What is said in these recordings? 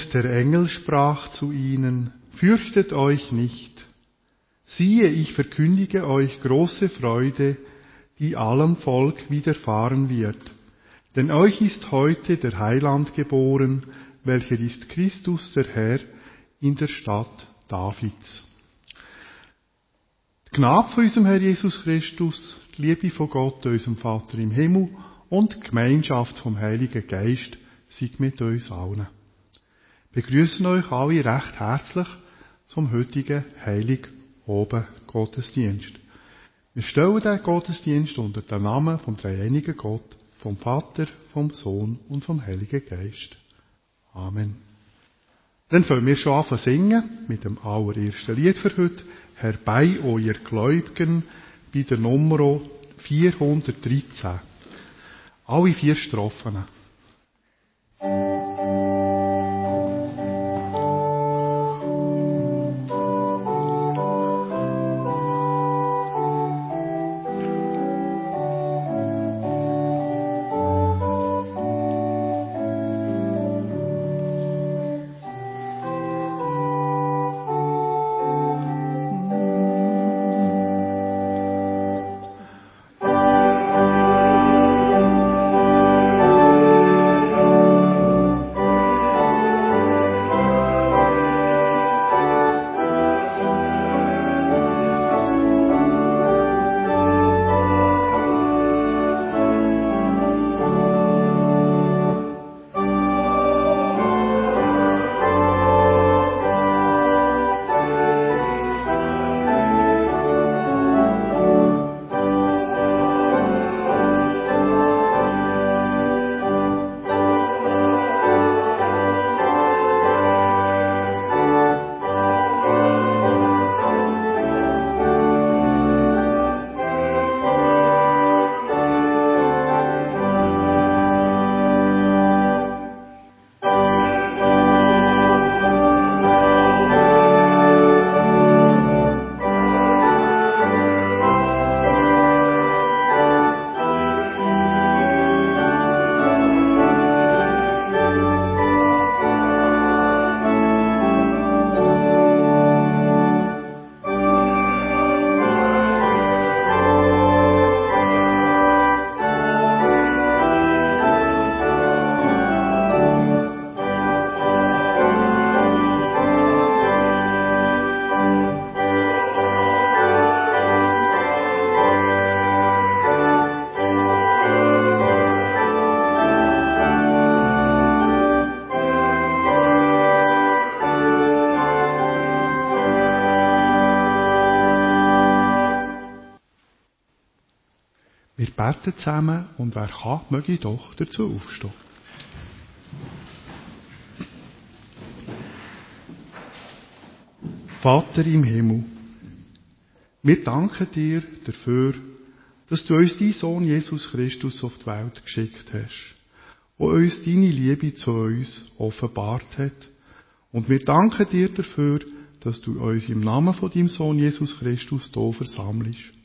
Und der Engel sprach zu ihnen, Fürchtet euch nicht. Siehe, ich verkündige euch große Freude, die allem Volk widerfahren wird. Denn euch ist heute der Heiland geboren, welcher ist Christus der Herr in der Stadt Davids. Die Gnade von unserem Herr Jesus Christus, die Liebe von Gott, unserem Vater im Himmel und die Gemeinschaft vom Heiligen Geist sind mit uns allen. Wir begrüßen euch alle recht herzlich zum heutigen Heilig Oben Gottesdienst. Wir stellen den Gottesdienst unter den Namen vom dreieinigen Gott, vom Vater, vom Sohn und vom Heiligen Geist. Amen. Dann fangen wir schon an zu singen mit dem allerersten Lied für heute. Herbei, o ihr Gläubigen, bei der Nummer 413. Alle vier Strophen. Beten zusammen und wer kann, möge doch dazu aufstehen. Vater im Himmel, wir danken dir dafür, dass du uns deinen Sohn Jesus Christus auf die Welt geschickt hast, und uns deine Liebe zu uns offenbart hat. Und wir danken dir dafür, dass du uns im Namen von deinem Sohn Jesus Christus hier versammelst.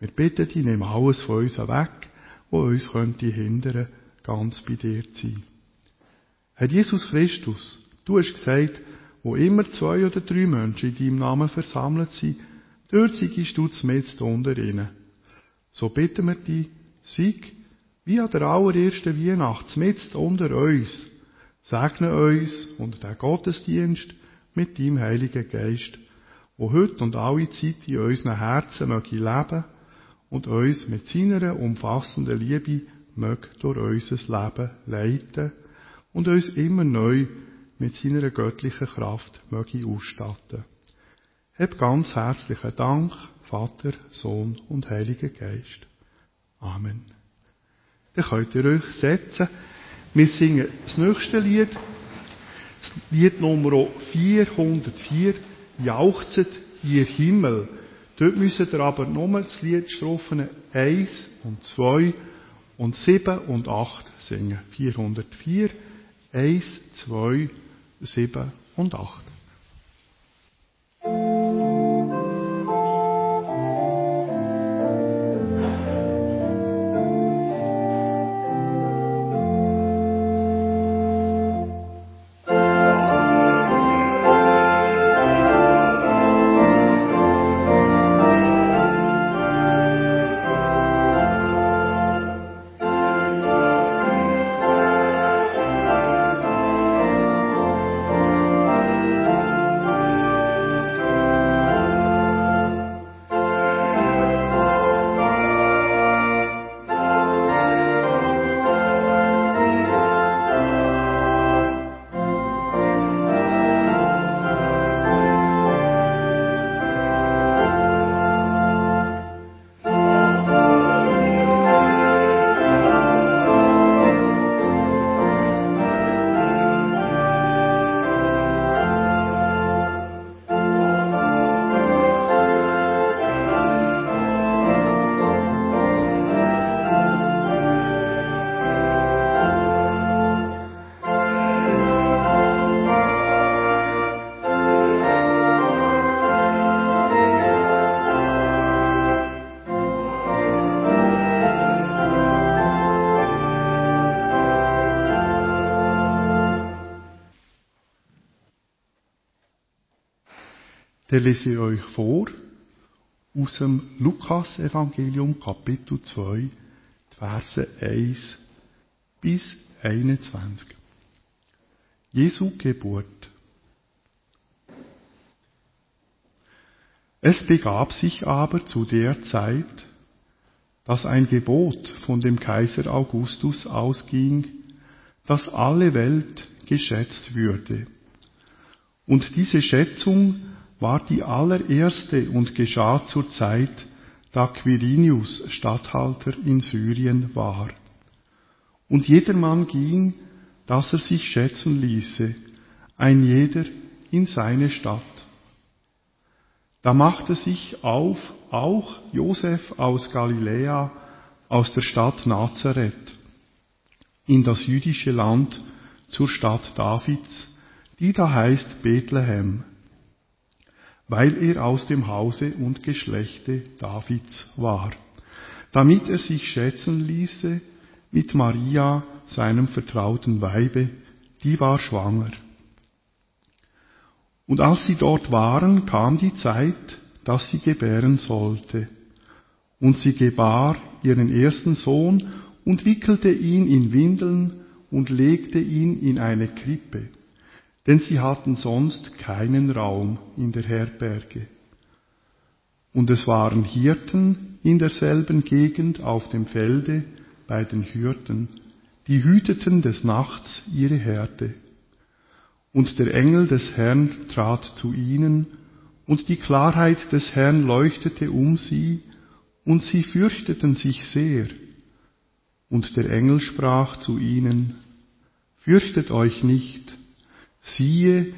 Wir bitten dich, nimm alles von uns weg, wo uns könnte hindern, ganz bei dir zu sein. Herr Jesus Christus, du hast gesagt, wo immer zwei oder drei Menschen in deinem Namen versammelt sind, dort siegst du mit unter ihnen. So bitten wir dich, sieg, wie an der allerersten Weihnacht, mit unter uns. Segne uns und den Gottesdienst mit deinem Heiligen Geist, wo heute und alle Zeit in unseren Herzen möge leben und uns mit seiner umfassenden Liebe möge durch unser Leben leiten und uns immer neu mit seiner göttlichen Kraft möge ausstatten. Hab ganz herzlichen Dank, Vater, Sohn und Heiliger Geist. Amen. Dann könnt ihr euch setzen. Wir singen das nächste Lied, Lied Nummer 404, Jauchzet ihr Himmel. Dort müssen ihr aber nur das Lied Strophen 1 und 2 und 7 und 8 singen. 404, 1, 2, 7 und 8. der lese ich euch vor aus dem Lukas-Evangelium, Kapitel 2, Verse 1 bis 21. Jesu Geburt. Es begab sich aber zu der Zeit, dass ein Gebot von dem Kaiser Augustus ausging, dass alle Welt geschätzt würde. Und diese Schätzung war die allererste und geschah zur Zeit, da Quirinius Statthalter in Syrien war. Und jedermann ging, dass er sich schätzen ließe, ein jeder in seine Stadt. Da machte sich auf auch Josef aus Galiläa, aus der Stadt Nazareth, in das jüdische Land zur Stadt Davids, die da heißt Bethlehem, weil er aus dem Hause und Geschlechte Davids war, damit er sich schätzen ließe mit Maria, seinem vertrauten Weibe, die war schwanger. Und als sie dort waren, kam die Zeit, dass sie gebären sollte. Und sie gebar ihren ersten Sohn und wickelte ihn in Windeln und legte ihn in eine Krippe, denn sie hatten sonst keinen Raum in der Herberge. Und es waren Hirten in derselben Gegend auf dem Felde bei den Hürden, die hüteten des Nachts ihre Herde. Und der Engel des Herrn trat zu ihnen, und die Klarheit des Herrn leuchtete um sie, und sie fürchteten sich sehr. Und der Engel sprach zu ihnen, Fürchtet euch nicht, siehe,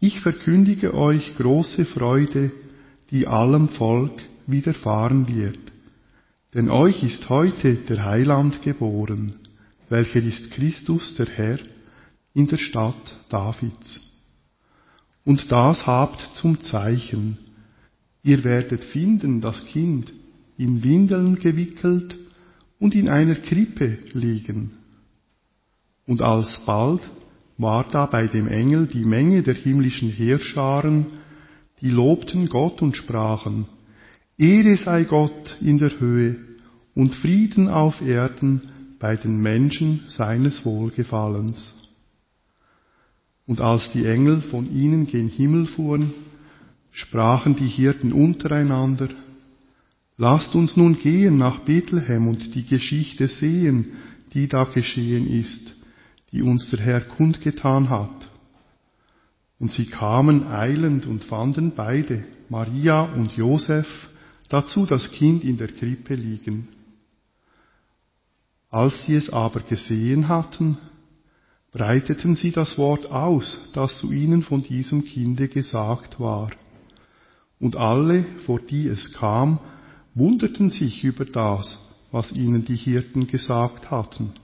ich verkündige euch große Freude, die allem Volk widerfahren wird. Denn euch ist heute der Heiland geboren, welcher ist Christus der Herr, in der Stadt Davids. Und das habt zum Zeichen. Ihr werdet finden das Kind in Windeln gewickelt und in einer Krippe liegen. Und alsbald war da bei dem Engel die Menge der himmlischen Heerscharen, die lobten Gott und sprachen, Ehre sei Gott in der Höhe und Frieden auf Erden bei den Menschen seines Wohlgefallens. Und als die Engel von ihnen gen Himmel fuhren, sprachen die Hirten untereinander, Lasst uns nun gehen nach Bethlehem und die Geschichte sehen, die da geschehen ist, die uns der Herr kundgetan hat. Und sie kamen eilend und fanden beide, Maria und Josef, dazu das Kind in der Krippe liegen. Als sie es aber gesehen hatten, breiteten sie das Wort aus, das zu ihnen von diesem Kinde gesagt war. Und alle, vor die es kam, wunderten sich über das, was ihnen die Hirten gesagt hatten.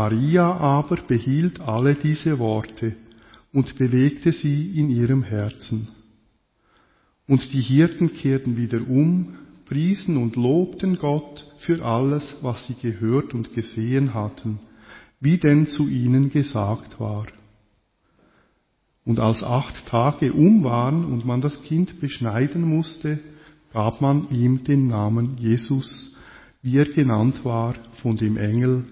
Maria aber behielt alle diese Worte und bewegte sie in ihrem Herzen. Und die Hirten kehrten wieder um, priesen und lobten Gott für alles, was sie gehört und gesehen hatten wie denn zu ihnen gesagt war. Und als acht Tage um waren und man das Kind beschneiden musste, gab man ihm den Namen Jesus, wie er genannt war von dem Engel,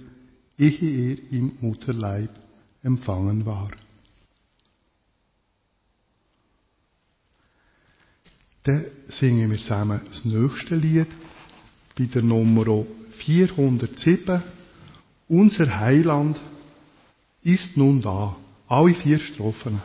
ehe er im Mutterleib empfangen war. Dann singen wir zusammen das nächste Lied bei der Nummer 407. Unser Heiland ist nun da. Alle vier Strophen.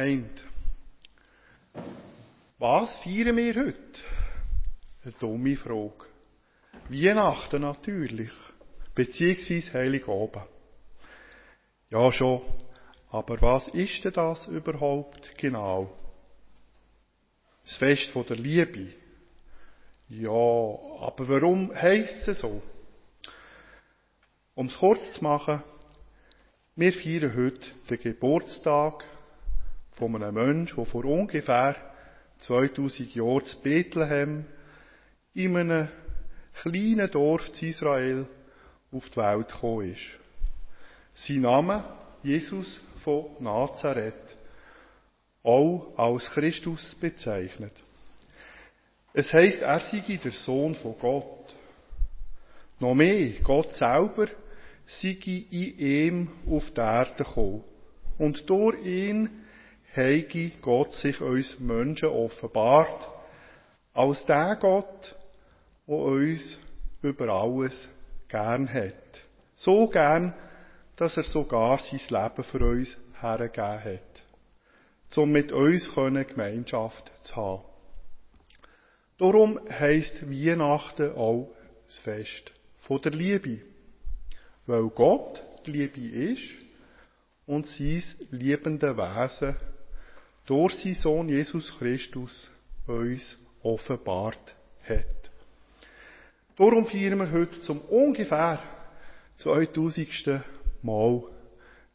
Gemeinde. Was feiern wir heute? Eine dumme Frage. Weihnachten natürlich, beziehungsweise Heiligabend. Ja schon, aber was ist denn das überhaupt genau? Das Fest der Liebe. Ja, aber warum heisst es so? Um es kurz zu machen, wir feiern heute den Geburtstag von einem Menschen, der vor ungefähr 2000 Jahren zu Bethlehem in einem kleinen Dorf in Israel auf die Welt gekommen ist. Sein Name Jesus von Nazareth, auch als Christus bezeichnet. Es heißt, er sei der Sohn von Gott. Noch mehr, Gott selber sei in ihm auf die Erde gekommen. Und durch ihn heige Gott sich uns Menschen offenbart, als der Gott, der uns über alles gern hat. So gern, dass er sogar sein Leben für uns hergegeben hat, um mit uns Gemeinschaft zu haben. Darum heisst Weihnachten auch das Fest von der Liebe. Weil Gott die Liebe ist und sein liebende Wesen durch seinen Sohn Jesus Christus uns offenbart hat. Darum feiern wir heute zum ungefähr 2000. Mal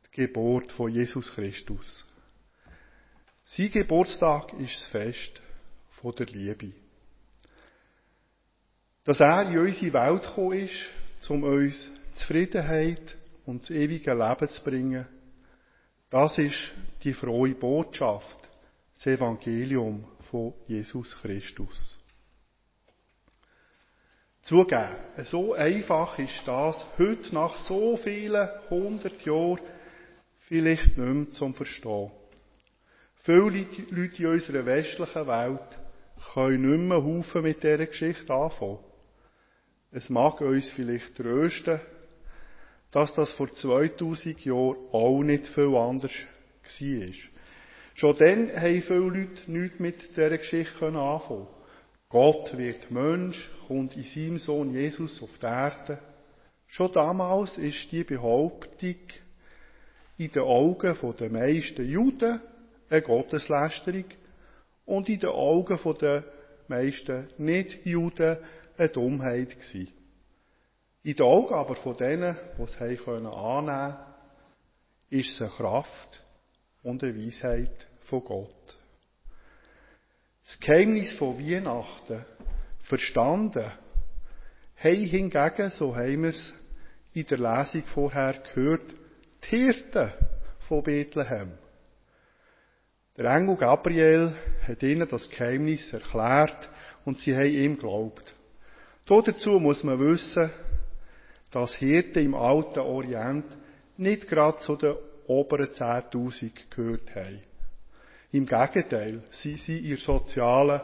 die Geburt von Jesus Christus. Sein Geburtstag ist das Fest von der Liebe. Dass er in unsere Welt gekommen ist, um uns Zufriedenheit und das ewige Leben zu bringen, das ist die frohe Botschaft, das Evangelium von Jesus Christus. Zugeben, so einfach ist das heute nach so vielen hundert Jahren vielleicht nicht mehr zum Verstehen. Viele Leute in unserer westlichen Welt können nicht mehr mit dieser Geschichte anfangen. Es mag uns vielleicht trösten, dass das vor 2000 Jahren auch nicht viel anders war. Schon dann haben viele Leute nichts mit dieser Geschichte anfangen Gott wird Mensch, kommt in seinem Sohn Jesus auf die Erde. Schon damals ist die Behauptung in den Augen der meisten Juden eine Gotteslästerung und in den Augen der meisten Nicht-Juden eine Dummheit gewesen. In den Augen aber von denen, die es annehmen konnten, ist es eine Kraft und eine Weisheit von Gott. Das Geheimnis von Weihnachten verstanden haben hingegen, so haben wir es in der Lesung vorher gehört, die Hirten von Bethlehem. Der Engel Gabriel hat ihnen das Geheimnis erklärt und sie haben ihm geglaubt. Dazu muss man wissen, dass Hirten im alten Orient nicht gerade zu den oberen 10.000 gehört haben. Im Gegenteil, sie sind in ihrer sozialen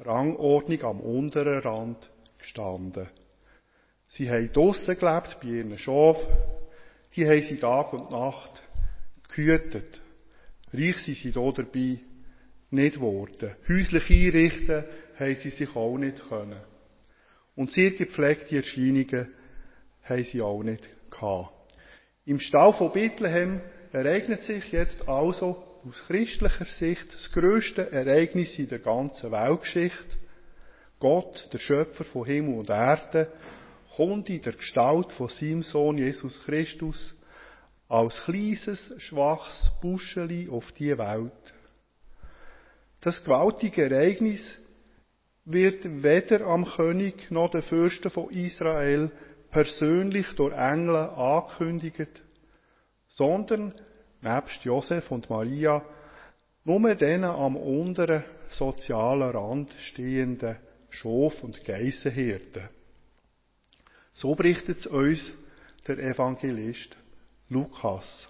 Rangordnung am unteren Rand gestanden. Sie haben draussen gelebt, bei ihren Schafen. Die haben sie Tag und Nacht gehütet. Reich sind sie hier dabei nicht geworden. Häuslich einrichten haben sie sich auch nicht können. Und sehr gepflegte Erscheinungen haben sie auch nicht. Im Stall von Bethlehem ereignet sich jetzt also aus christlicher Sicht das größte Ereignis in der ganzen Weltgeschichte. Gott, der Schöpfer von Himmel und Erde, kommt in der Gestalt von seinem Sohn Jesus Christus als kleines, schwaches Buscheli auf die Welt. Das gewaltige Ereignis wird weder am König noch den Fürsten von Israel persönlich durch Engel angekündigt, sondern nebst Josef und Maria, nur denen am unteren sozialen Rand stehenden Schof- und Geissenhirten. So berichtet es uns der Evangelist Lukas.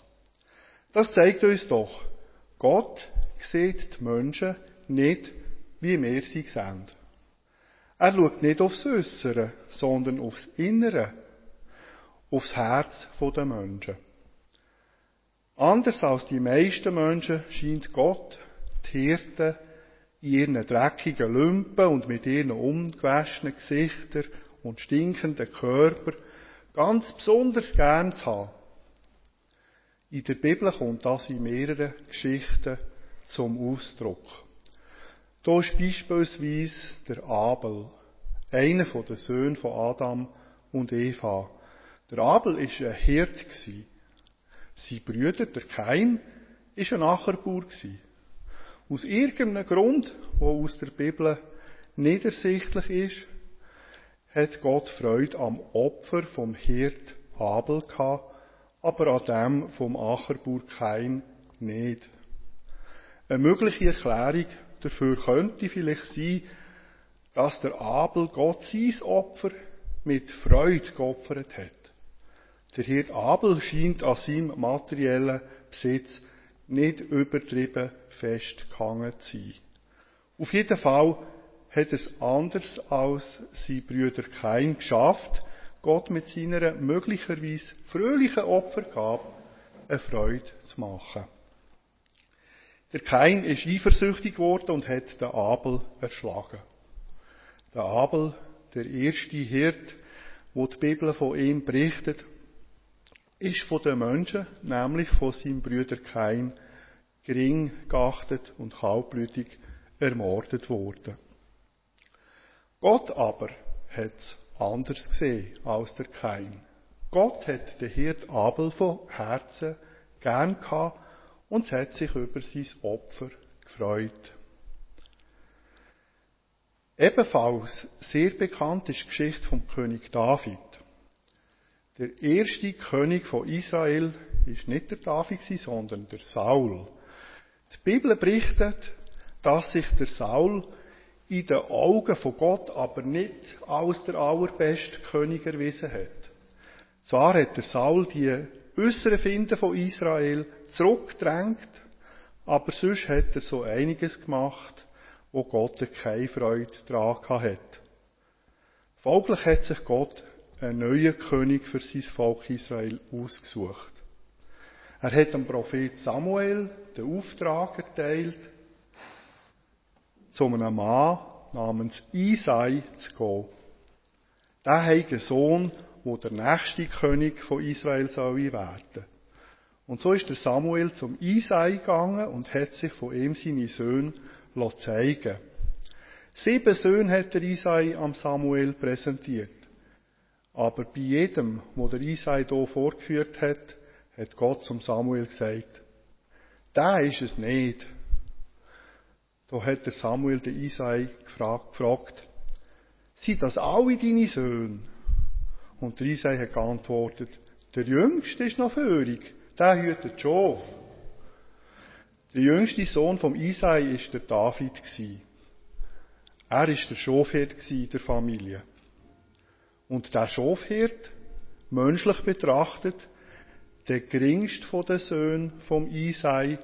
Das zeigt uns doch, Gott sieht die Menschen nicht, wie wir sie sehen. Er schaut nicht aufs Äußere, sondern aufs Innere, aufs Herz der Menschen. Anders als die meisten Menschen scheint Gott die Hirten in ihren dreckigen Lümpen und mit ihren ungewaschenen Gesichtern und stinkenden Körper ganz besonders gern zu haben. In der Bibel kommt das in mehreren Geschichten zum Ausdruck. Da ist beispielsweise der Abel, einer der Söhne von Adam und Eva. Der Abel ist ein Hirt Sein Bruder, der Kain, ist ein Ackerbauer Aus irgendeinem Grund, der aus der Bibel nicht ersichtlich ist, hat Gott Freude am Opfer vom Hirt Abel gehabt, aber an dem vom Ackerbauer Kain nicht. Eine mögliche Erklärung dafür könnte vielleicht sein, dass der Abel Gott sein Opfer mit Freude geopfert hat. Der Hirt Abel scheint an seinem materiellen Besitz nicht übertrieben festgehangen zu sein. Auf jeden Fall hat es anders als sein Brüder Kain geschafft, Gott mit seiner möglicherweise fröhlichen Opfergabe eine Freude zu machen. Der Kain ist eifersüchtig geworden und hat den Abel erschlagen. Der Abel, der erste Hirt, wo die Bibel von ihm berichtet, ist von den Menschen, nämlich von seinem Brüder Kain, gering geachtet und kaltblütig ermordet worden. Gott aber hat es anders gesehen als der Kain. Gott hat den Hirt Abel von Herzen gern gehabt und es hat sich über sein Opfer gefreut. Ebenfalls sehr bekannt ist die Geschichte vom König David. Der erste König von Israel ist nicht der David, sondern der Saul. Die Bibel berichtet, dass sich der Saul in den Augen von Gott aber nicht als der allerbeste König erwiesen hat. Zwar hat der Saul die äußeren Finden von Israel zurückgedrängt, aber sonst hat er so einiges gemacht, wo Gott keine Freude daran hat. Folglich hat sich Gott einen neuen König für sein Volk Israel ausgesucht. Er hat dem Prophet Samuel den Auftrag erteilt, zu einem Mann namens Isai zu gehen. Der hat einen Sohn, der der nächste König von Israel soll werden. Und so ist der Samuel zum Isai gegangen und hat sich von ihm seine Söhne zeigen Sieben Söhne hat der Isai am Samuel präsentiert. Aber bei jedem, wo der Isai hier vorgeführt hat, hat Gott zum Samuel gesagt, da ist es nicht. Da hat der Samuel den Isai gefragt sind das alle deine Söhne? Und der Isai hat geantwortet, der Jüngste ist noch führig, der hütet Schof. Der jüngste Sohn vom Isai ist der David Er ist der Schofhirt der Familie. Und der Schofhirt, menschlich betrachtet, der geringste von den Söhnen vom Isai,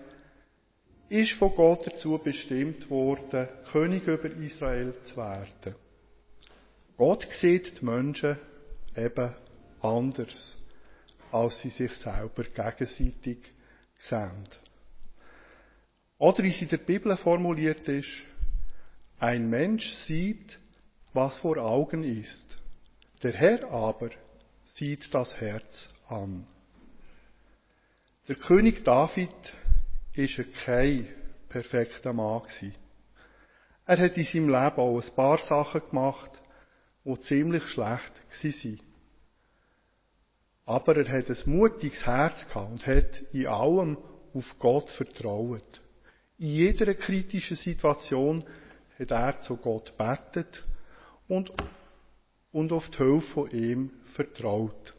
ist von Gott dazu bestimmt worden, König über Israel zu werden. Gott sieht die Menschen eben anders, als sie sich selber gegenseitig sehen. Oder wie es in der Bibel formuliert ist, ein Mensch sieht, was vor Augen ist. Der Herr aber sieht das Herz an. Der König David ist kein perfekter Mann. Er hat in seinem Leben auch ein paar Sachen gemacht, die ziemlich schlecht waren. Aber er hat ein mutiges Herz gehabt und hat in allem auf Gott vertraut. In jeder kritischen Situation hat er zu Gott betet und und auf die Hilfe von ihm vertraut.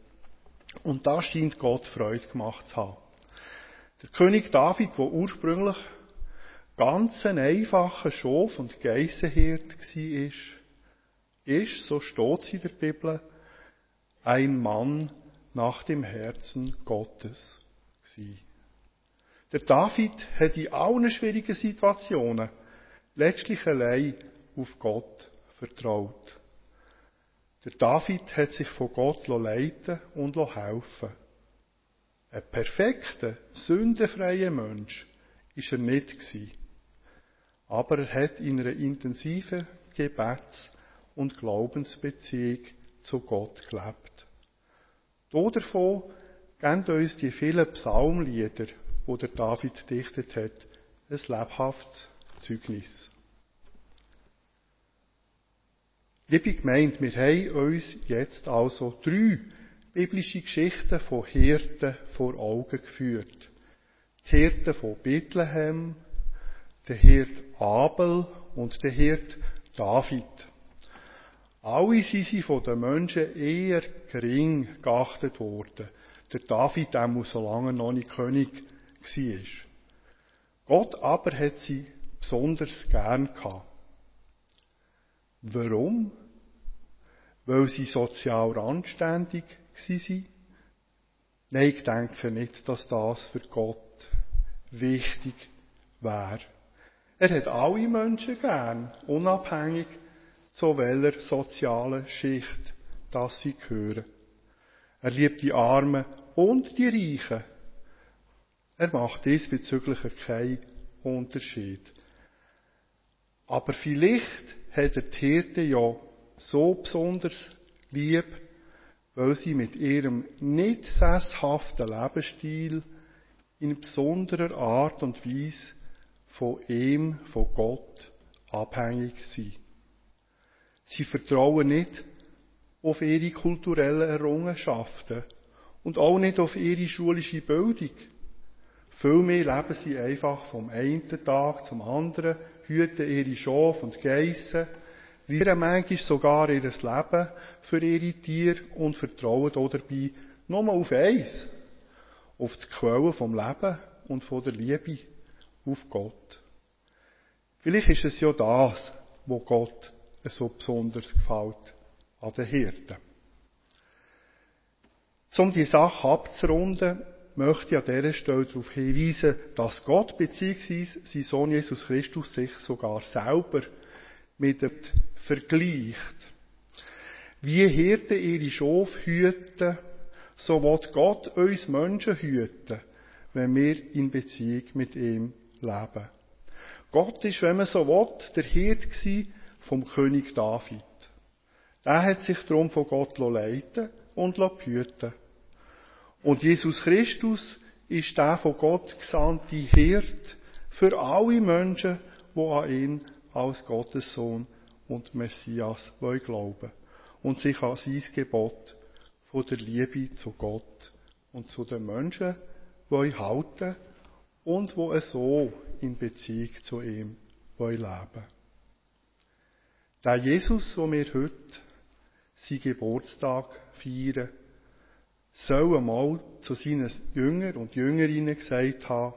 Und da scheint Gott Freude gemacht zu haben. Der König David, der ursprünglich ganz ein einfacher Schof- und Geissenhirt war, ist, so steht es in der Bibel, ein Mann nach dem Herzen Gottes gewesen. Der David hat in allen schwierigen Situationen letztlich allein auf Gott vertraut. Der David hat sich von Gott leiten und helfen. Ein perfekter, sündenfreier Mensch ist er nicht gewesen. Aber er hat in einer intensiven Gebets- und Glaubensbeziehung zu Gott gelebt. Davon geben uns die vielen Psalmlieder, die der David dichtet hat, ein lebhaftes Zeugnis. Liebe Gemeinde, wir haben uns jetzt also drei biblische Geschichten von Hirten vor Augen geführt. Die Hirten von Bethlehem, der Hirt Abel und der Hirt David. Alle sind sie von den Menschen eher gering geachtet worden. Der David auch so lange noch nicht König war. Gott aber hat sie besonders gern gehabt. Warum? Weil sie sozial anständig waren? Nein, ich denke nicht, dass das für Gott wichtig wäre. Er hat alle Menschen gern, unabhängig zu welcher sozialen Schicht das sie gehören. Er liebt die Armen und die Reichen. Er macht diesbezüglich keinen Unterschied. Aber vielleicht hat er die Hirte ja so besonders lieb, weil sie mit ihrem nicht sesshaften Lebensstil in besonderer Art und Weise von ihm, von Gott, abhängig sind. Sie vertrauen nicht auf ihre kulturellen Errungenschaften und auch nicht auf ihre schulische Bildung. Vielmehr leben sie einfach vom einen Tag zum anderen, hüten ihre Schafe und Geissen, rieren manchmal sogar ihr Leben für ihre Tiere und vertrauen dabei nur auf eins, auf die Quelle vom Leben und von der Liebe, auf Gott. Vielleicht ist es ja das, wo Gott so besonders gefällt an den Hirten. Um die Sache abzurunden, möchte ich an dieser Stelle darauf hinweisen, dass Gott bzw. sein Sohn Jesus Christus sich sogar selber mit dem vergleicht. Wie Hirten ihre Schafe hüten, so wird Gott uns Menschen hüten, wenn wir in Beziehung mit ihm leben. Gott ist, wenn man so will, der Hirt vom König David. Er hat sich darum von Gott leiten und behüten und Jesus Christus ist der von Gott gesandte Hirt für alle Menschen, die an ihn als Gottes Sohn und Messias glauben und sich an sein Gebot von der Liebe zu Gott und zu den Menschen halten und wo so in Beziehung zu ihm leben Der Jesus, wo wir heute seinen Geburtstag feiern, soll einmal zu seinen Jüngern und Jüngerinnen gesagt haben,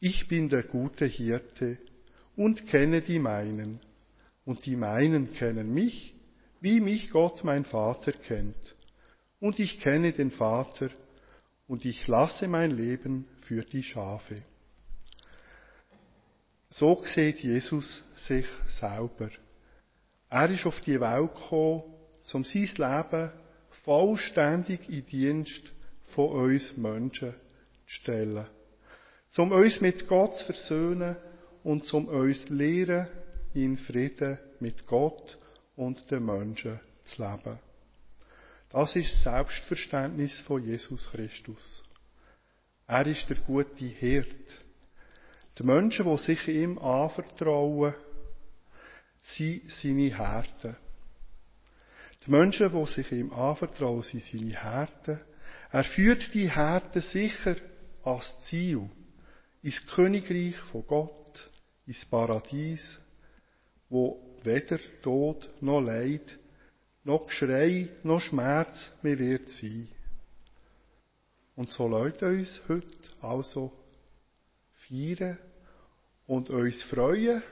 ich bin der gute Hirte und kenne die meinen, und die meinen kennen mich, wie mich Gott mein Vater kennt. Und ich kenne den Vater, und ich lasse mein Leben für die Schafe. So sieht Jesus sich selber. Er ist auf die Welt gekommen, um sein Leben vollständig in Dienst von uns Menschen zu stellen. Um uns mit Gott zu versöhnen und um uns zu lehren, in Frieden mit Gott und den Menschen zu leben. Das ist das Selbstverständnis von Jesus Christus. Er ist der gute Hirt. Die Menschen, die sich ihm anvertrauen, sind seine Härten. Die Menschen, die sich ihm anvertrauen, sind seine Härten. Er führt die Härten sicher als Ziel ins Königreich von Gott, ins Paradies, wo weder Tod noch Leid, noch Geschrei, noch Schmerz mehr wird sein. Und so lasst uns heute also feiern und uns freuen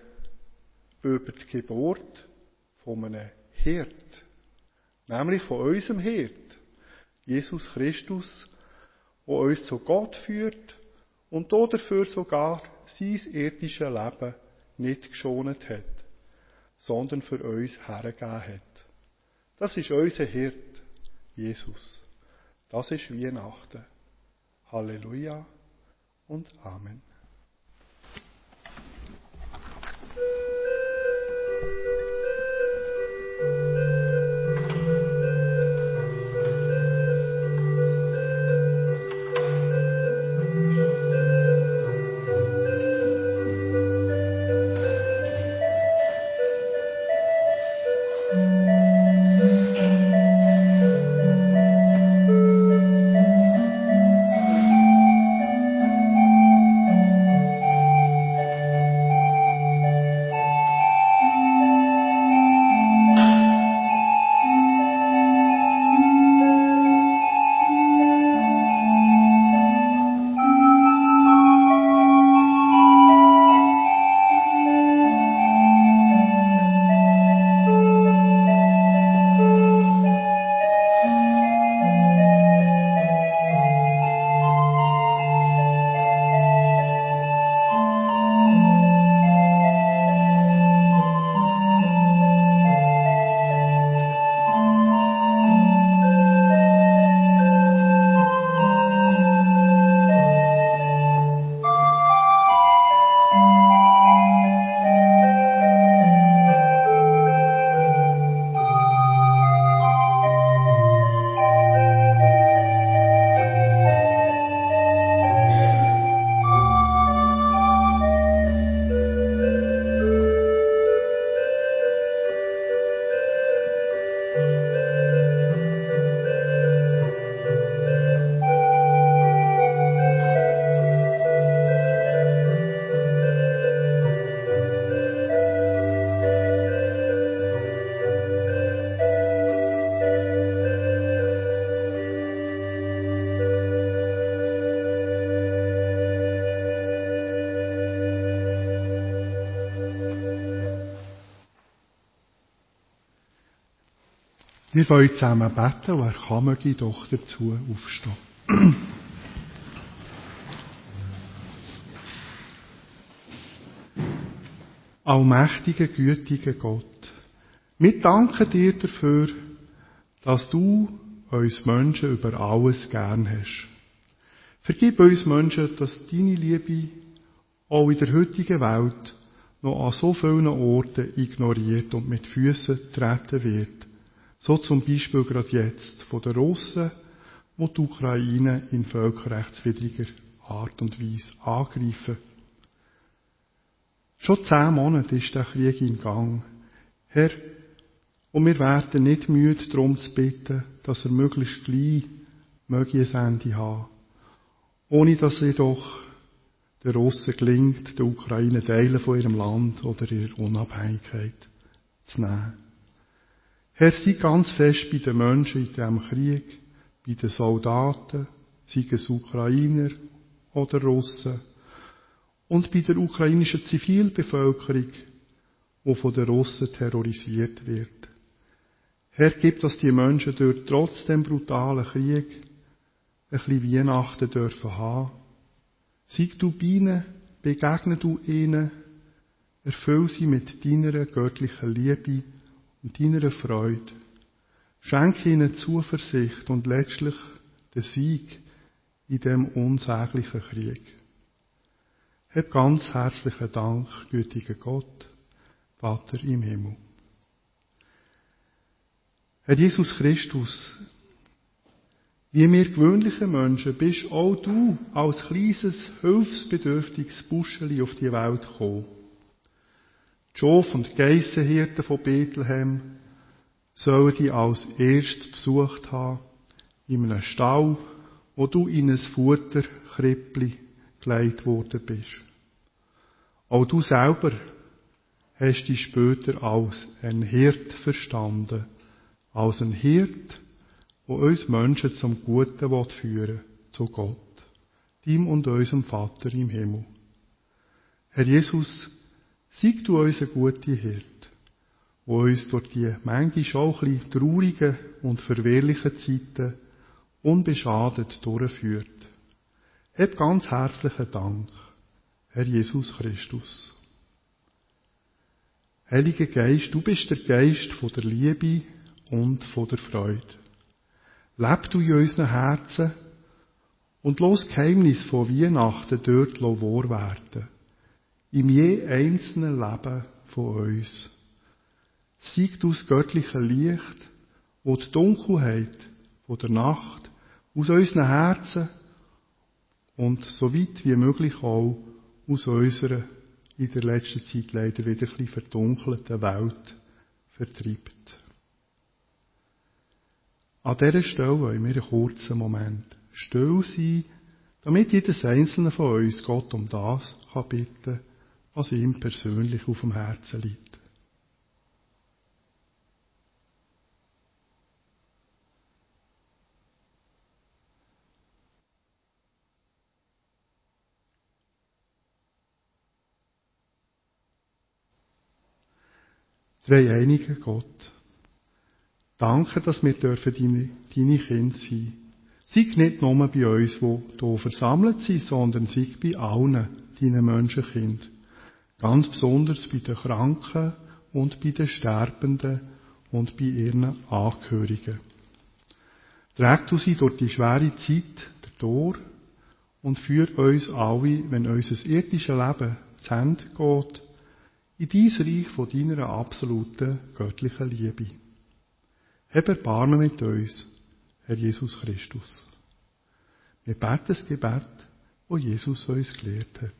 über die Geburt von einem Hirt. Nämlich von unserem Hirt, Jesus Christus, der uns zu Gott führt und dafür sogar sein irdisches Leben nicht geschont hat, sondern für uns hergegeben hat. Das ist unser Hirt, Jesus. Das ist Weihnachten. Halleluja und Amen. Wir wollen zusammen beten und er kann möge doch dazu aufstehen. Allmächtiger, gütiger Gott, wir danken dir dafür, dass du uns Menschen über alles gern hast. Vergib uns Menschen, dass deine Liebe auch in der heutigen Welt noch an so vielen Orten ignoriert und mit Füßen treten wird. So zum Beispiel gerade jetzt von den Russen, wo die Ukraine in völkerrechtswidriger Art und Weise angreifen. Schon zehn Monate ist der Krieg in Gang. Herr, und wir werden nicht müde, darum zu bitten, dass er möglichst gleich möge ein Ende haben. Ohne dass jedoch der Russen gelingt, der Ukraine Teile von ihrem Land oder ihrer Unabhängigkeit zu nehmen. Herr, sei ganz fest bei den Menschen in diesem Krieg, bei den Soldaten, sei es Ukrainer oder Russen, und bei der ukrainischen Zivilbevölkerung, die von den Russen terrorisiert wird. Herr, gib, dass die Menschen dort trotz dem brutalen Krieg ein bisschen Weihnachten dürfen haben. Sei du bei ihnen, begegne du ihnen, erfüll sie mit deiner göttlichen Liebe und deiner Freude. Schenke ihnen Zuversicht und letztlich den Sieg in dem unsäglichen Krieg. Hab ganz herzlichen Dank, gütiger Gott, Vater im Himmel. Herr Jesus Christus, wie wir gewöhnliche Menschen bist auch du als kleines, hilfsbedürftiges Buscheli auf die Welt gekommen. Die Schof- und Geissenhirten von Bethlehem sollen dich als erstes besucht haben, in einem Stall, wo du in ein Futterkrippli gelegt worden bist. Auch du selber hast dich später als ein Hirt verstanden, als ein Hirt, wo uns Menschen zum Guten führen will, zu Gott, ihm und unserem Vater im Himmel. Herr Jesus, Sieg du unser guter Hirt, wo uns durch die manchmal auch ein bisschen traurigen und verwehrlichen Zeiten unbeschadet durchführt. Hab ganz herzlichen Dank, Herr Jesus Christus. Heiliger Geist, du bist der Geist von der Liebe und von der Freude. Leb du in unseren Herzen und los Geheimnis von Weihnachten dort wahr werden. Im je einzelnen Leben von uns. Sieg du das göttliche Licht, wo die Dunkelheit von der Nacht aus unseren Herzen und so weit wie möglich auch aus unserer in der letzten Zeit leider wieder ein bisschen verdunkelten Welt vertreibt. An dieser Stelle wollen wir einen kurzen Moment still sein, damit jedes einzelne von uns Gott um das kann bitten was ihm persönlich auf dem Herzen liegt. Dreieiniger Gott. Danke, dass wir dürfen deine, deine Kinder sein. Sei nicht nur bei uns, die hier versammelt sind, sondern sei bei allen deinen Menschenkind. Ganz besonders bei den Kranken und bei den Sterbenden und bei ihren Angehörigen. Träg du sie durch die schwere Zeit durch und führ uns alle, wenn unser irdisches Leben zu Ende geht, in dies Reich von deiner absoluten göttlichen Liebe. Hab Erbarmen mit uns, Herr Jesus Christus. Wir beten das Gebet, wo Jesus uns gelehrt hat.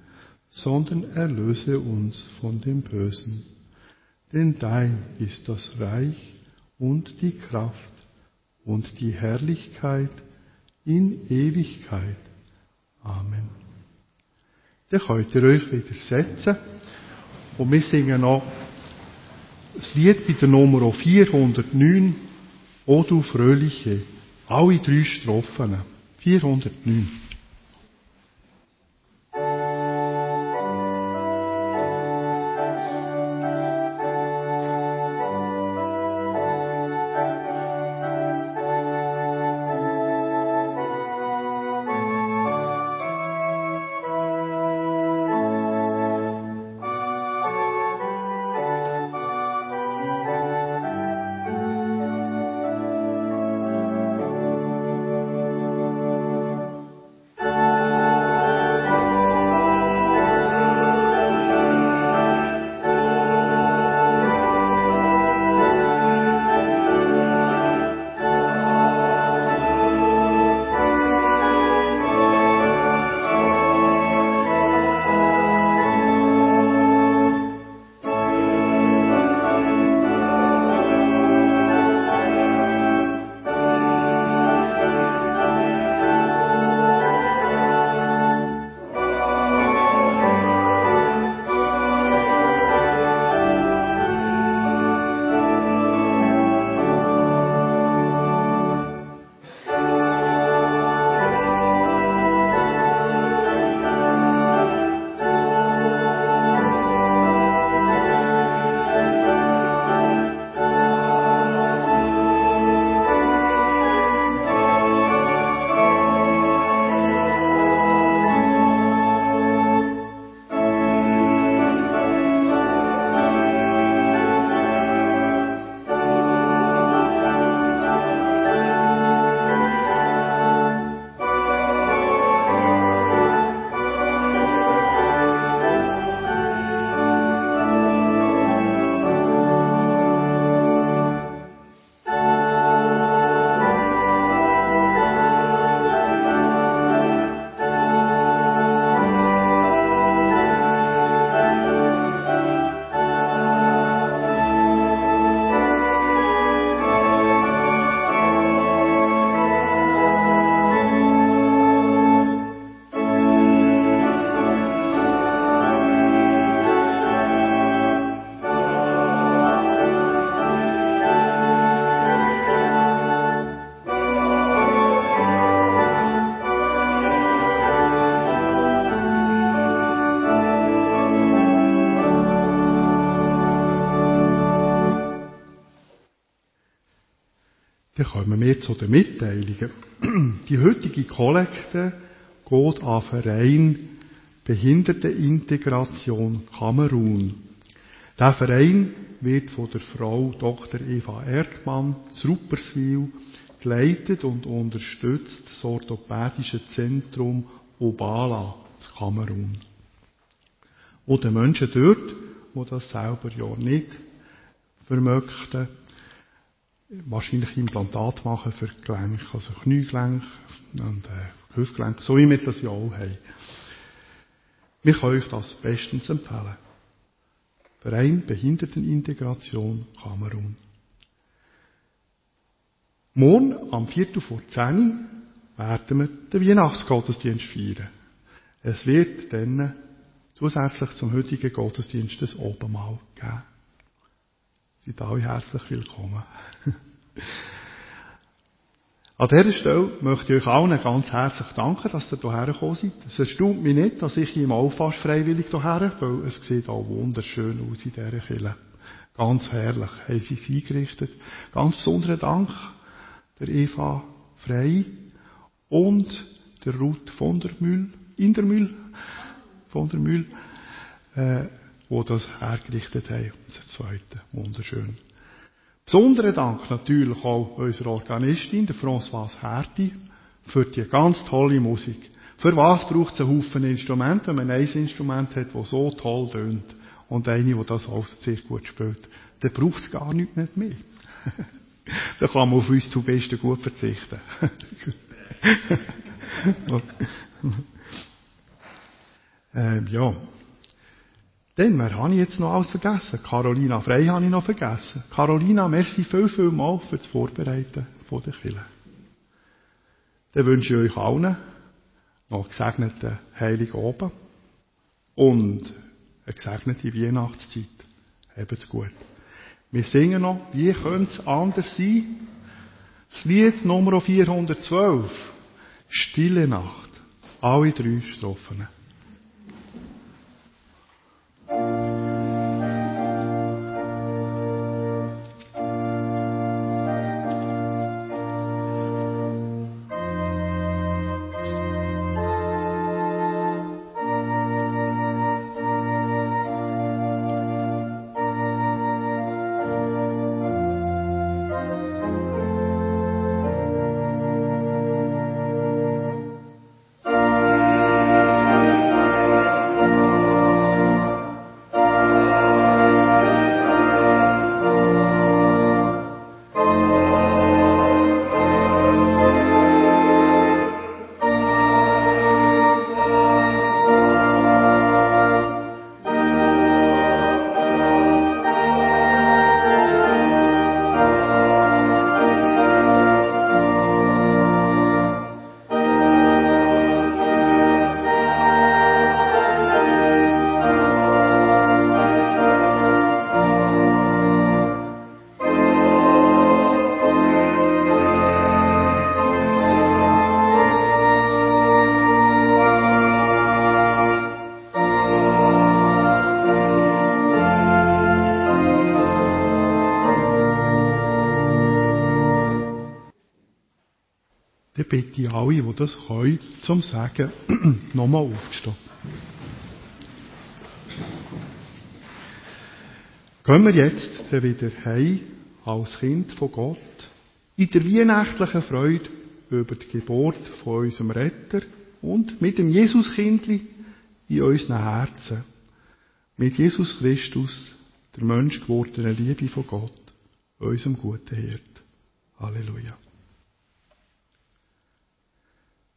sondern erlöse uns von dem Bösen. Denn dein ist das Reich und die Kraft und die Herrlichkeit in Ewigkeit. Amen dann könnt ihr euch wieder setzen. Und wir singen noch das Lied bei der Nummer 409, O du Fröhliche. Alle drei Strophen. 409. kommen wir zu den Mitteilungen. Die heutige Kollekte geht an Verein Behindertenintegration Kamerun. Der Verein wird von der Frau Dr. Eva Erdmann zu Rupperswil geleitet und unterstützt das orthopädische Zentrum Obala zu Kamerun. Und den Menschen dort, die das selber ja nicht vermöchten, wahrscheinlich Implantat machen für Gelenke, also Kniegelenke und äh, Hüftgelenke, so wie wir das ja auch haben. Wir können euch das bestens empfehlen. Verein Behindertenintegration Kamerun. Morgen am Viertel vor 10 werden wir den Weihnachtsgottesdienst feiern. Es wird dann zusätzlich zum heutigen Gottesdienst das Obenmahl geben. Seid alle herzlich willkommen. An dieser Stelle möchte ich euch allen ganz herzlich danken, dass ihr hierher gekommen seid. Es erstaunt mich nicht, dass ich hier mal fast freiwillig hierher, weil es sieht auch wunderschön aus in dieser Kirche. Ganz herrlich haben sie es eingerichtet. Ganz besonderen Dank der Eva Frey und der Ruth von der Mühl, in der Mühl, von der Mühl, äh, wo das hergerichtet haben. Das zweite, wunderschön. Besonderen Dank natürlich auch unserer Organistin, der Françoise Herti, für die ganz tolle Musik. Für was braucht es einen Haufen Instrumente, wenn man ein Instrument hat, das so toll tönt und eine, die das auch sehr gut spielt? Dann braucht es gar nichts mehr. da kann man auf uns zu Besten gut verzichten. ähm, ja. Dann, wer habe ich jetzt noch alles vergessen? Carolina Frey habe ich noch vergessen. Carolina, merci viel, viel mal für das Vorbereiten von der Kille. Dann wünsche ich euch allen noch gesegneten Heiligen Oben und eine gesegnete Weihnachtszeit. Habt's gut. Wir singen noch, wie könnte es anders sein? Das Lied Nummer 412. Stille Nacht. Alle drei Strophen. Die das können, zum Sagen, nochmal aufzustehen. Gehen wir jetzt wieder heim als Kind von Gott in der weihnachtlichen Freude über die Geburt von unserem Retter und mit dem Jesuskindli in unseren Herzen. Mit Jesus Christus, der Mensch gewordene Liebe von Gott, unserem guten Hirt. Halleluja.